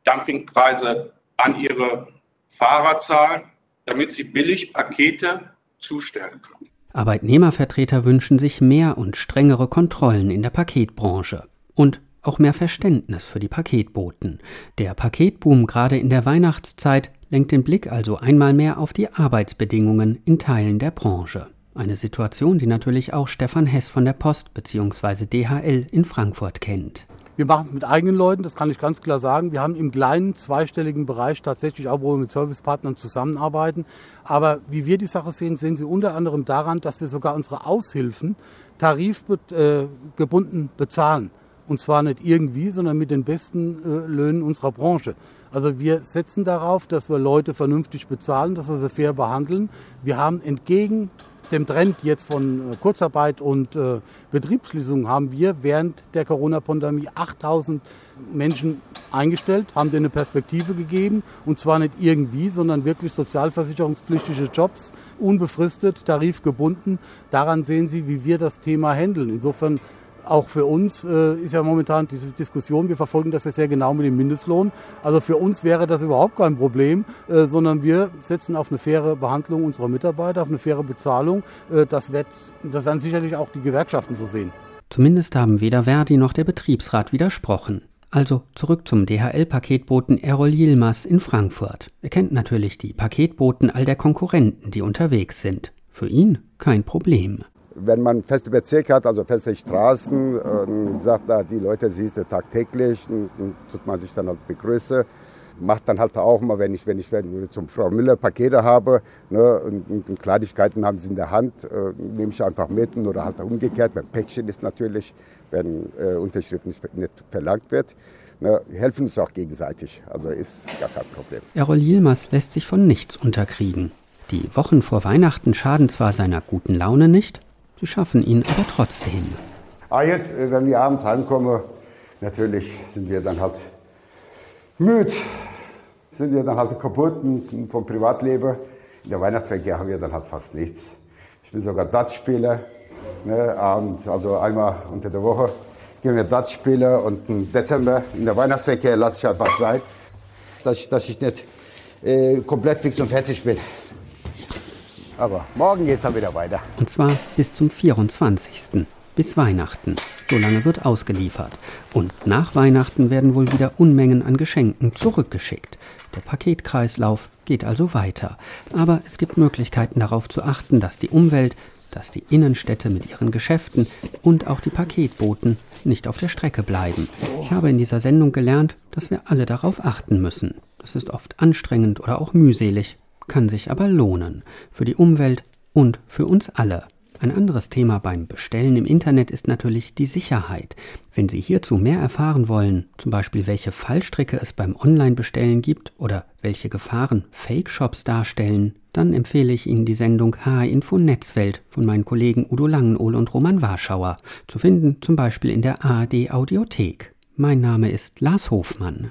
Dumpingpreise an ihre Fahrer zahlen, damit sie billig Pakete zustellen können. Arbeitnehmervertreter wünschen sich mehr und strengere Kontrollen in der Paketbranche und auch mehr Verständnis für die Paketboten. Der Paketboom gerade in der Weihnachtszeit lenkt den Blick also einmal mehr auf die Arbeitsbedingungen in Teilen der Branche. Eine Situation, die natürlich auch Stefan Hess von der Post bzw. DHL in Frankfurt kennt. Wir machen es mit eigenen Leuten, das kann ich ganz klar sagen. Wir haben im kleinen zweistelligen Bereich tatsächlich auch, wo wir mit Servicepartnern zusammenarbeiten. Aber wie wir die Sache sehen, sehen Sie unter anderem daran, dass wir sogar unsere Aushilfen tarifgebunden bezahlen. Und zwar nicht irgendwie, sondern mit den besten äh, Löhnen unserer Branche. Also wir setzen darauf, dass wir Leute vernünftig bezahlen, dass wir sie fair behandeln. Wir haben entgegen dem Trend jetzt von äh, Kurzarbeit und äh, haben wir während der Corona-Pandemie 8000 Menschen eingestellt, haben denen eine Perspektive gegeben und zwar nicht irgendwie, sondern wirklich sozialversicherungspflichtige Jobs, unbefristet, tarifgebunden. Daran sehen Sie, wie wir das Thema handeln. Insofern auch für uns äh, ist ja momentan diese Diskussion, wir verfolgen das ja sehr genau mit dem Mindestlohn. Also für uns wäre das überhaupt kein Problem, äh, sondern wir setzen auf eine faire Behandlung unserer Mitarbeiter, auf eine faire Bezahlung. Äh, das, wird, das werden sicherlich auch die Gewerkschaften so sehen. Zumindest haben weder Verdi noch der Betriebsrat widersprochen. Also zurück zum DHL-Paketboten Errol Yilmaz in Frankfurt. Er kennt natürlich die Paketboten all der Konkurrenten, die unterwegs sind. Für ihn kein Problem wenn man feste Bezirke hat, also feste Straßen, und sagt, da die Leute siehst du tagtäglich, tut man sich dann halt begrüßen. Macht dann halt auch mal, wenn ich, wenn ich zum Frau Müller Pakete habe ne, und, und, Kleinigkeiten haben sie in der Hand, äh, nehme ich einfach mit oder halt umgekehrt, wenn Päckchen ist natürlich, wenn äh, Unterschrift nicht, nicht verlangt wird. Ne, helfen uns auch gegenseitig, also ist gar kein Problem. Errol Yilmaz lässt sich von nichts unterkriegen. Die Wochen vor Weihnachten schaden zwar seiner guten Laune nicht, Sie schaffen ihn aber trotzdem. Ah, jetzt, äh, wenn wir abends heimkommen, natürlich sind wir dann halt müde, sind wir dann halt kaputt vom Privatleben. In der Weihnachtsverkehr haben wir dann halt fast nichts. Ich bin sogar Dutch-Spieler, ne, abends, also einmal unter der Woche gehen wir Dutch spielen und im Dezember in der Weihnachtsverkehr lasse ich einfach sein, dass ich, dass ich nicht äh, komplett fix und fertig bin. Aber morgen geht es dann wieder weiter. Und zwar bis zum 24. bis Weihnachten. So lange wird ausgeliefert. Und nach Weihnachten werden wohl wieder Unmengen an Geschenken zurückgeschickt. Der Paketkreislauf geht also weiter. Aber es gibt Möglichkeiten darauf zu achten, dass die Umwelt, dass die Innenstädte mit ihren Geschäften und auch die Paketboten nicht auf der Strecke bleiben. Ich habe in dieser Sendung gelernt, dass wir alle darauf achten müssen. Das ist oft anstrengend oder auch mühselig, kann sich aber lohnen. Für die Umwelt und für uns alle. Ein anderes Thema beim Bestellen im Internet ist natürlich die Sicherheit. Wenn Sie hierzu mehr erfahren wollen, zum Beispiel welche Fallstricke es beim Online-Bestellen gibt oder welche Gefahren Fake-Shops darstellen, dann empfehle ich Ihnen die Sendung HR Info Netzwelt von meinen Kollegen Udo Langenohl und Roman Warschauer, zu finden zum Beispiel in der ARD Audiothek. Mein Name ist Lars Hofmann.